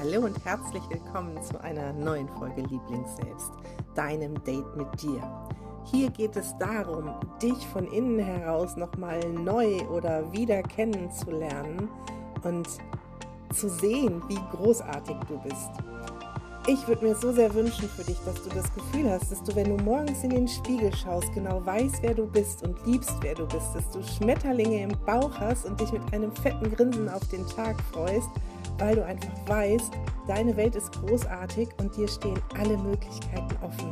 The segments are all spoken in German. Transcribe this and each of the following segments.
Hallo und herzlich willkommen zu einer neuen Folge Lieblingsselbst, deinem Date mit dir. Hier geht es darum, dich von innen heraus nochmal neu oder wieder kennenzulernen und zu sehen, wie großartig du bist. Ich würde mir so sehr wünschen für dich, dass du das Gefühl hast, dass du, wenn du morgens in den Spiegel schaust, genau weißt, wer du bist und liebst, wer du bist, dass du Schmetterlinge im Bauch hast und dich mit einem fetten Grinsen auf den Tag freust weil du einfach weißt, deine Welt ist großartig und dir stehen alle Möglichkeiten offen.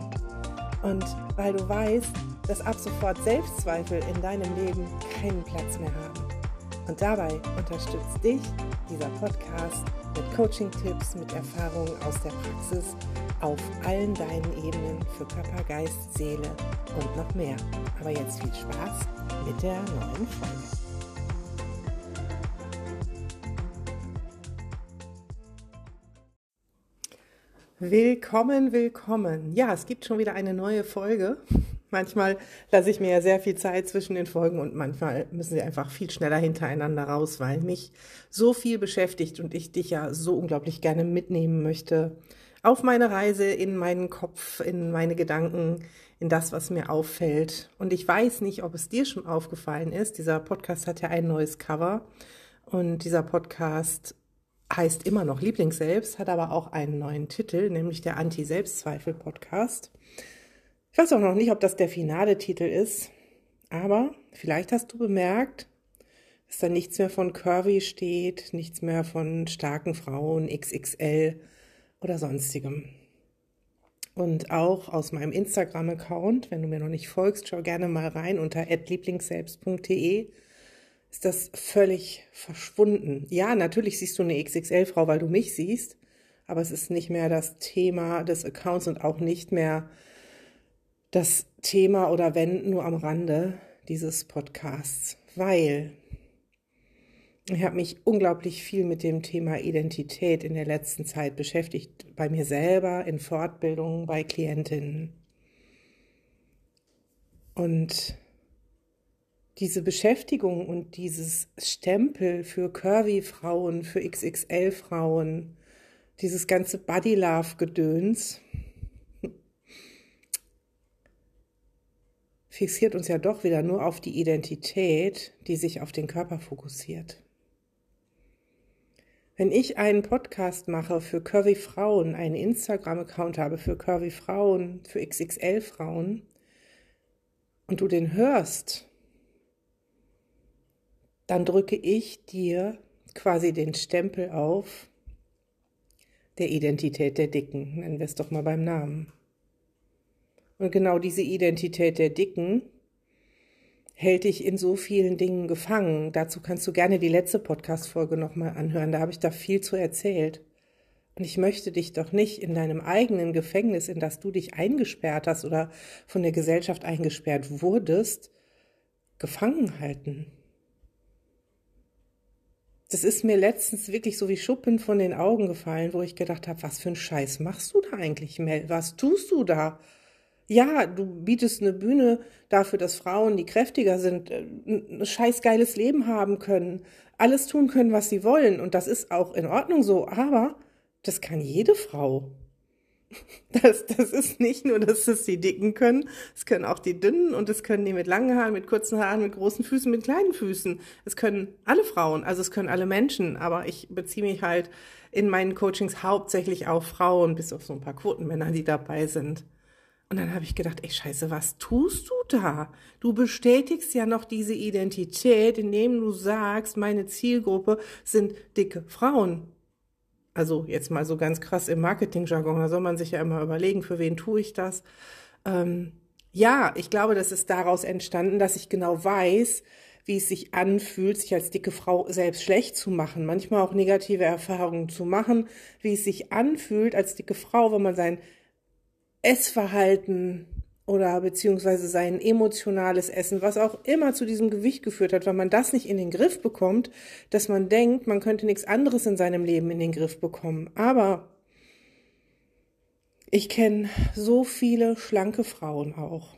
Und weil du weißt, dass ab sofort Selbstzweifel in deinem Leben keinen Platz mehr haben. Und dabei unterstützt dich dieser Podcast mit Coaching-Tipps, mit Erfahrungen aus der Praxis auf allen deinen Ebenen für Körper, Geist, Seele und noch mehr. Aber jetzt viel Spaß mit der neuen Folge. Willkommen, willkommen. Ja, es gibt schon wieder eine neue Folge. Manchmal lasse ich mir ja sehr viel Zeit zwischen den Folgen und manchmal müssen sie einfach viel schneller hintereinander raus, weil mich so viel beschäftigt und ich dich ja so unglaublich gerne mitnehmen möchte auf meine Reise in meinen Kopf, in meine Gedanken, in das, was mir auffällt. Und ich weiß nicht, ob es dir schon aufgefallen ist. Dieser Podcast hat ja ein neues Cover und dieser Podcast heißt immer noch Lieblingsselbst, hat aber auch einen neuen Titel, nämlich der Anti-Selbstzweifel-Podcast. Ich weiß auch noch nicht, ob das der finale Titel ist, aber vielleicht hast du bemerkt, dass da nichts mehr von Curvy steht, nichts mehr von starken Frauen, XXL oder sonstigem. Und auch aus meinem Instagram-Account, wenn du mir noch nicht folgst, schau gerne mal rein unter lieblingsselbst.de ist das völlig verschwunden. Ja, natürlich siehst du eine XXL-Frau, weil du mich siehst, aber es ist nicht mehr das Thema des Accounts und auch nicht mehr das Thema oder wenn nur am Rande dieses Podcasts, weil ich habe mich unglaublich viel mit dem Thema Identität in der letzten Zeit beschäftigt, bei mir selber, in Fortbildungen, bei Klientinnen. Und diese Beschäftigung und dieses Stempel für Curvy-Frauen, für XXL-Frauen, dieses ganze Body-Love-Gedöns, fixiert uns ja doch wieder nur auf die Identität, die sich auf den Körper fokussiert. Wenn ich einen Podcast mache für Curvy Frauen, einen Instagram-Account habe für Curvy Frauen, für XXL Frauen, und du den hörst dann drücke ich dir quasi den Stempel auf der Identität der Dicken. Nennen wir es doch mal beim Namen. Und genau diese Identität der Dicken hält dich in so vielen Dingen gefangen. Dazu kannst du gerne die letzte Podcast-Folge nochmal anhören. Da habe ich da viel zu erzählt. Und ich möchte dich doch nicht in deinem eigenen Gefängnis, in das du dich eingesperrt hast oder von der Gesellschaft eingesperrt wurdest, gefangen halten. Das ist mir letztens wirklich so wie Schuppen von den Augen gefallen, wo ich gedacht habe, was für ein Scheiß machst du da eigentlich, Mel? Was tust du da? Ja, du bietest eine Bühne dafür, dass Frauen, die kräftiger sind, äh, ein scheiß geiles Leben haben können, alles tun können, was sie wollen. Und das ist auch in Ordnung so, aber das kann jede Frau. Das, das ist nicht nur, dass es die Dicken können, es können auch die Dünnen und es können die mit langen Haaren, mit kurzen Haaren, mit großen Füßen, mit kleinen Füßen. Es können alle Frauen, also es können alle Menschen, aber ich beziehe mich halt in meinen Coachings hauptsächlich auf Frauen, bis auf so ein paar Quotenmänner, die dabei sind. Und dann habe ich gedacht, ey Scheiße, was tust du da? Du bestätigst ja noch diese Identität, indem du sagst, meine Zielgruppe sind dicke Frauen. Also jetzt mal so ganz krass im Marketingjargon, da soll man sich ja immer überlegen, für wen tue ich das. Ähm, ja, ich glaube, das ist daraus entstanden, dass ich genau weiß, wie es sich anfühlt, sich als dicke Frau selbst schlecht zu machen, manchmal auch negative Erfahrungen zu machen, wie es sich anfühlt als dicke Frau, wenn man sein Essverhalten oder beziehungsweise sein emotionales Essen, was auch immer zu diesem Gewicht geführt hat, weil man das nicht in den Griff bekommt, dass man denkt, man könnte nichts anderes in seinem Leben in den Griff bekommen. Aber ich kenne so viele schlanke Frauen auch,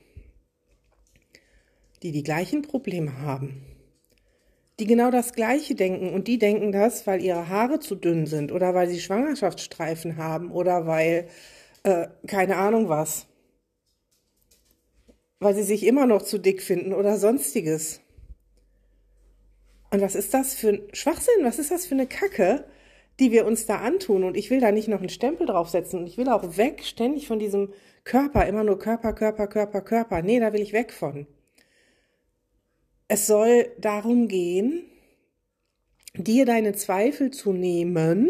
die die gleichen Probleme haben, die genau das Gleiche denken und die denken das, weil ihre Haare zu dünn sind oder weil sie Schwangerschaftsstreifen haben oder weil äh, keine Ahnung was, weil sie sich immer noch zu dick finden oder sonstiges. Und was ist das für ein Schwachsinn? Was ist das für eine Kacke, die wir uns da antun? Und ich will da nicht noch einen Stempel draufsetzen und ich will auch weg ständig von diesem Körper, immer nur Körper, Körper, Körper, Körper. Nee, da will ich weg von. Es soll darum gehen, dir deine Zweifel zu nehmen,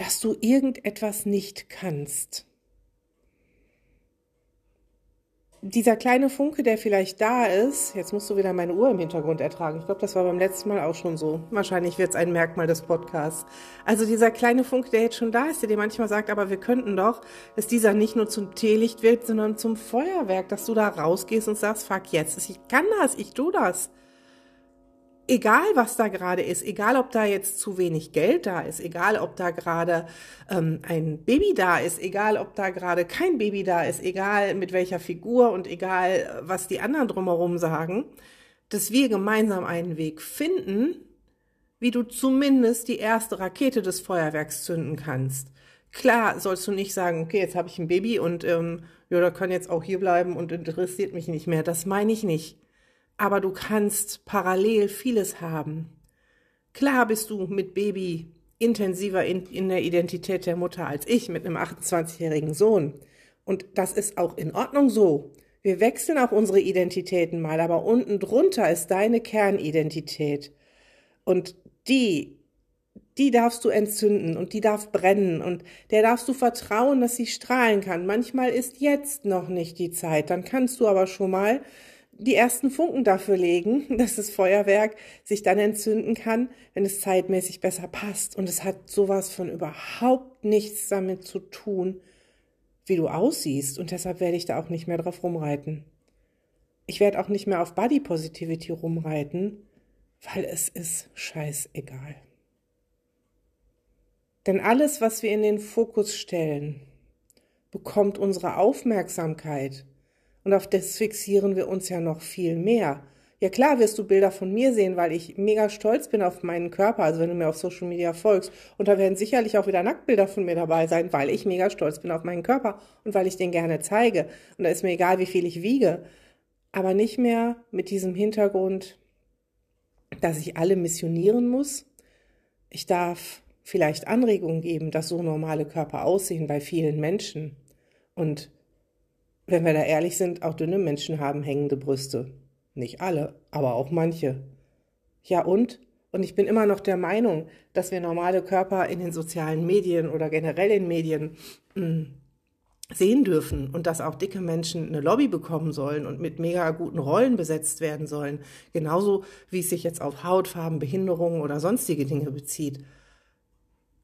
dass du irgendetwas nicht kannst. Dieser kleine Funke, der vielleicht da ist, jetzt musst du wieder meine Uhr im Hintergrund ertragen. Ich glaube, das war beim letzten Mal auch schon so. Wahrscheinlich wird es ein Merkmal des Podcasts. Also dieser kleine Funke, der jetzt schon da ist, der dir manchmal sagt, aber wir könnten doch, dass dieser nicht nur zum Teelicht wird, sondern zum Feuerwerk, dass du da rausgehst und sagst, fuck jetzt, ich kann das, ich tu das egal was da gerade ist, egal ob da jetzt zu wenig Geld da ist, egal ob da gerade ähm, ein Baby da ist, egal ob da gerade kein Baby da ist, egal mit welcher Figur und egal was die anderen drumherum sagen, dass wir gemeinsam einen Weg finden, wie du zumindest die erste Rakete des Feuerwerks zünden kannst. Klar sollst du nicht sagen, okay, jetzt habe ich ein Baby und ähm, ja, da kann jetzt auch hier bleiben und interessiert mich nicht mehr. Das meine ich nicht aber du kannst parallel vieles haben. Klar bist du mit Baby intensiver in, in der Identität der Mutter als ich mit einem 28-jährigen Sohn. Und das ist auch in Ordnung so. Wir wechseln auch unsere Identitäten mal, aber unten drunter ist deine Kernidentität. Und die, die darfst du entzünden und die darf brennen und der darfst du vertrauen, dass sie strahlen kann. Manchmal ist jetzt noch nicht die Zeit. Dann kannst du aber schon mal die ersten Funken dafür legen, dass das Feuerwerk sich dann entzünden kann, wenn es zeitmäßig besser passt. Und es hat sowas von überhaupt nichts damit zu tun, wie du aussiehst. Und deshalb werde ich da auch nicht mehr drauf rumreiten. Ich werde auch nicht mehr auf Body Positivity rumreiten, weil es ist scheißegal. Denn alles, was wir in den Fokus stellen, bekommt unsere Aufmerksamkeit und auf das fixieren wir uns ja noch viel mehr. Ja klar wirst du Bilder von mir sehen, weil ich mega stolz bin auf meinen Körper, also wenn du mir auf Social Media folgst. Und da werden sicherlich auch wieder Nacktbilder von mir dabei sein, weil ich mega stolz bin auf meinen Körper und weil ich den gerne zeige. Und da ist mir egal, wie viel ich wiege. Aber nicht mehr mit diesem Hintergrund, dass ich alle missionieren muss. Ich darf vielleicht Anregungen geben, dass so normale Körper aussehen bei vielen Menschen. Und wenn wir da ehrlich sind, auch dünne Menschen haben hängende Brüste. Nicht alle, aber auch manche. Ja und? Und ich bin immer noch der Meinung, dass wir normale Körper in den sozialen Medien oder generell in Medien hm, sehen dürfen und dass auch dicke Menschen eine Lobby bekommen sollen und mit mega guten Rollen besetzt werden sollen. Genauso wie es sich jetzt auf Hautfarben, Behinderungen oder sonstige Dinge bezieht.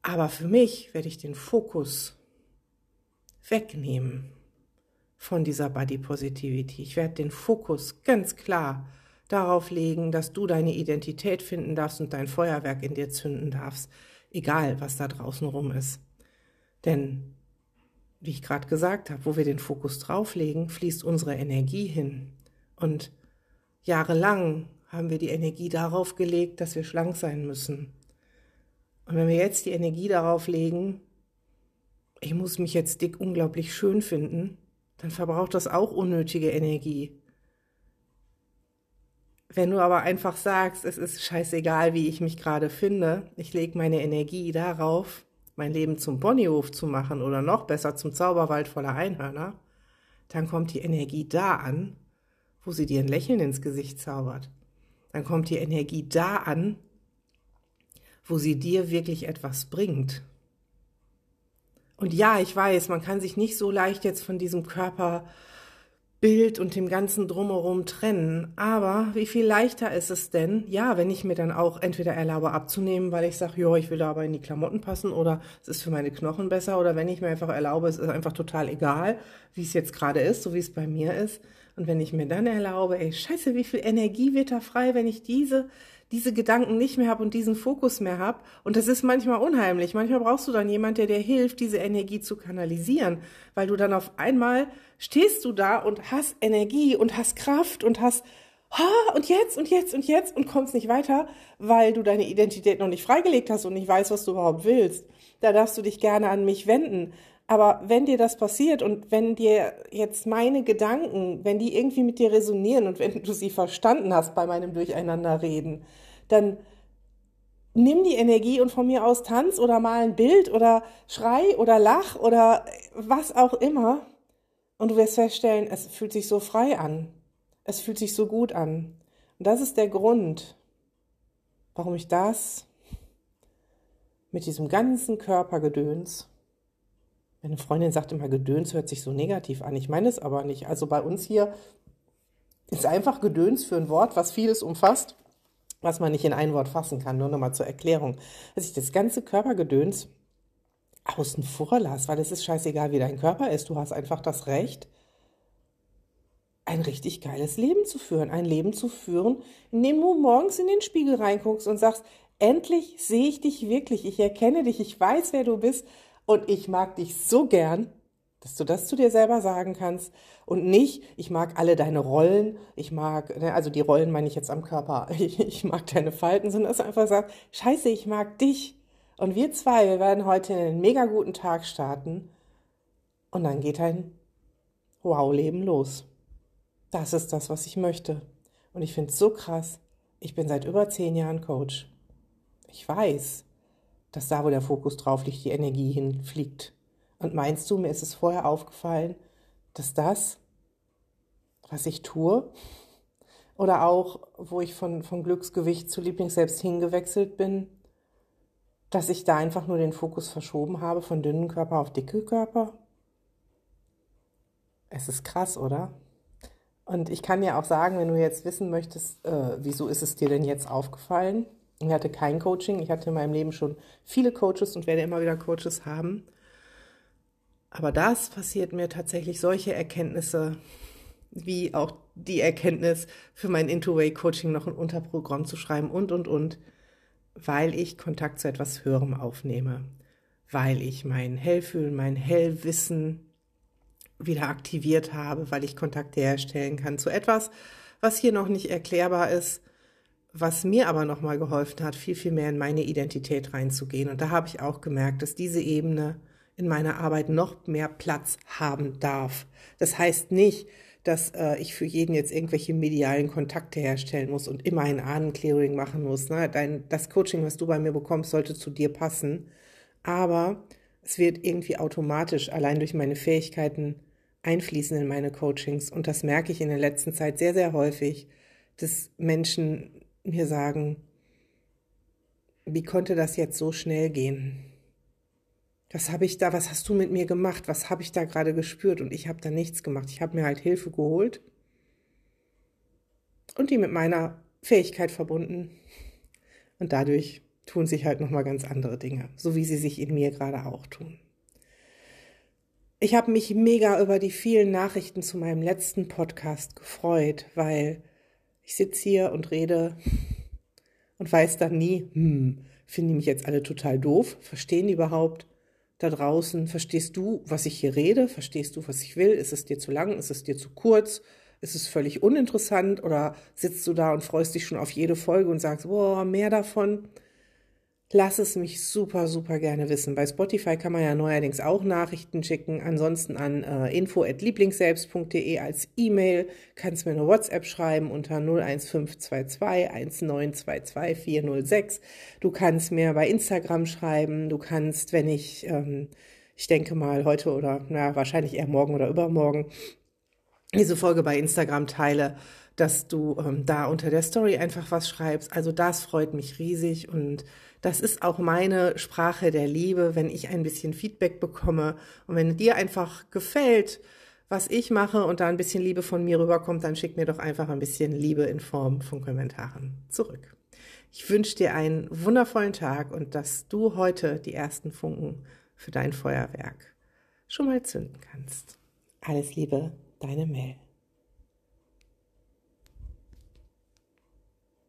Aber für mich werde ich den Fokus wegnehmen von dieser Body Positivity. Ich werde den Fokus ganz klar darauf legen, dass du deine Identität finden darfst und dein Feuerwerk in dir zünden darfst, egal was da draußen rum ist. Denn, wie ich gerade gesagt habe, wo wir den Fokus drauflegen, fließt unsere Energie hin. Und jahrelang haben wir die Energie darauf gelegt, dass wir schlank sein müssen. Und wenn wir jetzt die Energie darauf legen, ich muss mich jetzt dick unglaublich schön finden, dann verbraucht das auch unnötige Energie. Wenn du aber einfach sagst, es ist scheißegal, wie ich mich gerade finde, ich lege meine Energie darauf, mein Leben zum Ponyhof zu machen oder noch besser zum Zauberwald voller Einhörner, dann kommt die Energie da an, wo sie dir ein Lächeln ins Gesicht zaubert. Dann kommt die Energie da an, wo sie dir wirklich etwas bringt. Und ja, ich weiß, man kann sich nicht so leicht jetzt von diesem Körperbild und dem ganzen Drumherum trennen. Aber wie viel leichter ist es denn, ja, wenn ich mir dann auch entweder erlaube abzunehmen, weil ich sage, ja, ich will da aber in die Klamotten passen oder es ist für meine Knochen besser oder wenn ich mir einfach erlaube, es ist einfach total egal, wie es jetzt gerade ist, so wie es bei mir ist. Und wenn ich mir dann erlaube, ey, scheiße, wie viel Energie wird da frei, wenn ich diese diese Gedanken nicht mehr habe und diesen Fokus mehr habe. Und das ist manchmal unheimlich. Manchmal brauchst du dann jemand, der dir hilft, diese Energie zu kanalisieren, weil du dann auf einmal stehst du da und hast Energie und hast Kraft und hast ha, und jetzt und jetzt und jetzt und kommst nicht weiter, weil du deine Identität noch nicht freigelegt hast und nicht weißt, was du überhaupt willst. Da darfst du dich gerne an mich wenden. Aber wenn dir das passiert und wenn dir jetzt meine Gedanken, wenn die irgendwie mit dir resonieren und wenn du sie verstanden hast bei meinem Durcheinanderreden, dann nimm die Energie und von mir aus tanz oder mal ein Bild oder schrei oder lach oder was auch immer. Und du wirst feststellen, es fühlt sich so frei an. Es fühlt sich so gut an. Und das ist der Grund, warum ich das mit diesem ganzen Körpergedöns meine Freundin sagt immer, Gedöns hört sich so negativ an. Ich meine es aber nicht. Also bei uns hier ist einfach Gedöns für ein Wort, was vieles umfasst, was man nicht in ein Wort fassen kann. Nur nochmal zur Erklärung. Dass ich das ganze Körpergedöns außen vor lasse, weil es ist scheißegal, wie dein Körper ist. Du hast einfach das Recht, ein richtig geiles Leben zu führen. Ein Leben zu führen, in dem du morgens in den Spiegel reinguckst und sagst, endlich sehe ich dich wirklich. Ich erkenne dich. Ich weiß, wer du bist. Und ich mag dich so gern, dass du das zu dir selber sagen kannst und nicht, ich mag alle deine Rollen, ich mag, ne, also die Rollen meine ich jetzt am Körper, ich, mag deine Falten, sondern dass du einfach sagst, scheiße, ich mag dich. Und wir zwei, wir werden heute einen mega guten Tag starten und dann geht ein Wow-Leben los. Das ist das, was ich möchte. Und ich finde es so krass. Ich bin seit über zehn Jahren Coach. Ich weiß, dass da, wo der Fokus drauf liegt, die Energie hinfliegt. Und meinst du, mir ist es vorher aufgefallen, dass das, was ich tue, oder auch, wo ich von, von Glücksgewicht zu Lieblingsselbst hingewechselt bin, dass ich da einfach nur den Fokus verschoben habe von dünnen Körper auf dicke Körper? Es ist krass, oder? Und ich kann ja auch sagen, wenn du jetzt wissen möchtest, äh, wieso ist es dir denn jetzt aufgefallen? Ich hatte kein Coaching. Ich hatte in meinem Leben schon viele Coaches und werde immer wieder Coaches haben. Aber das passiert mir tatsächlich solche Erkenntnisse, wie auch die Erkenntnis für mein Into-Way-Coaching noch ein Unterprogramm zu schreiben und, und, und, weil ich Kontakt zu etwas Höherem aufnehme, weil ich mein Hellfühlen, mein Hellwissen wieder aktiviert habe, weil ich Kontakte herstellen kann zu etwas, was hier noch nicht erklärbar ist, was mir aber nochmal geholfen hat, viel, viel mehr in meine Identität reinzugehen. Und da habe ich auch gemerkt, dass diese Ebene in meiner Arbeit noch mehr Platz haben darf. Das heißt nicht, dass äh, ich für jeden jetzt irgendwelche medialen Kontakte herstellen muss und immer ein Ahnenclearing machen muss. Ne? Dein, das Coaching, was du bei mir bekommst, sollte zu dir passen. Aber es wird irgendwie automatisch allein durch meine Fähigkeiten einfließen in meine Coachings. Und das merke ich in der letzten Zeit sehr, sehr häufig, dass Menschen mir sagen, wie konnte das jetzt so schnell gehen? Was habe ich da, was hast du mit mir gemacht? Was habe ich da gerade gespürt? Und ich habe da nichts gemacht. Ich habe mir halt Hilfe geholt und die mit meiner Fähigkeit verbunden. Und dadurch tun sich halt nochmal ganz andere Dinge, so wie sie sich in mir gerade auch tun. Ich habe mich mega über die vielen Nachrichten zu meinem letzten Podcast gefreut, weil ich sitze hier und rede und weiß dann nie, hm, finden die mich jetzt alle total doof? Verstehen die überhaupt da draußen? Verstehst du, was ich hier rede? Verstehst du, was ich will? Ist es dir zu lang? Ist es dir zu kurz? Ist es völlig uninteressant? Oder sitzt du da und freust dich schon auf jede Folge und sagst, boah, mehr davon? Lass es mich super, super gerne wissen. Bei Spotify kann man ja neuerdings auch Nachrichten schicken. Ansonsten an äh, info.lieblingsselbst.de als E-Mail. Kannst mir eine WhatsApp schreiben unter 01522 1922 406. Du kannst mir bei Instagram schreiben. Du kannst, wenn ich, ähm, ich denke mal heute oder na, wahrscheinlich eher morgen oder übermorgen diese Folge bei Instagram teile, dass du ähm, da unter der Story einfach was schreibst. Also das freut mich riesig und das ist auch meine Sprache der Liebe, wenn ich ein bisschen Feedback bekomme und wenn dir einfach gefällt, was ich mache und da ein bisschen Liebe von mir rüberkommt, dann schick mir doch einfach ein bisschen Liebe in Form von Kommentaren zurück. Ich wünsche dir einen wundervollen Tag und dass du heute die ersten Funken für dein Feuerwerk schon mal zünden kannst. Alles Liebe, deine Mel.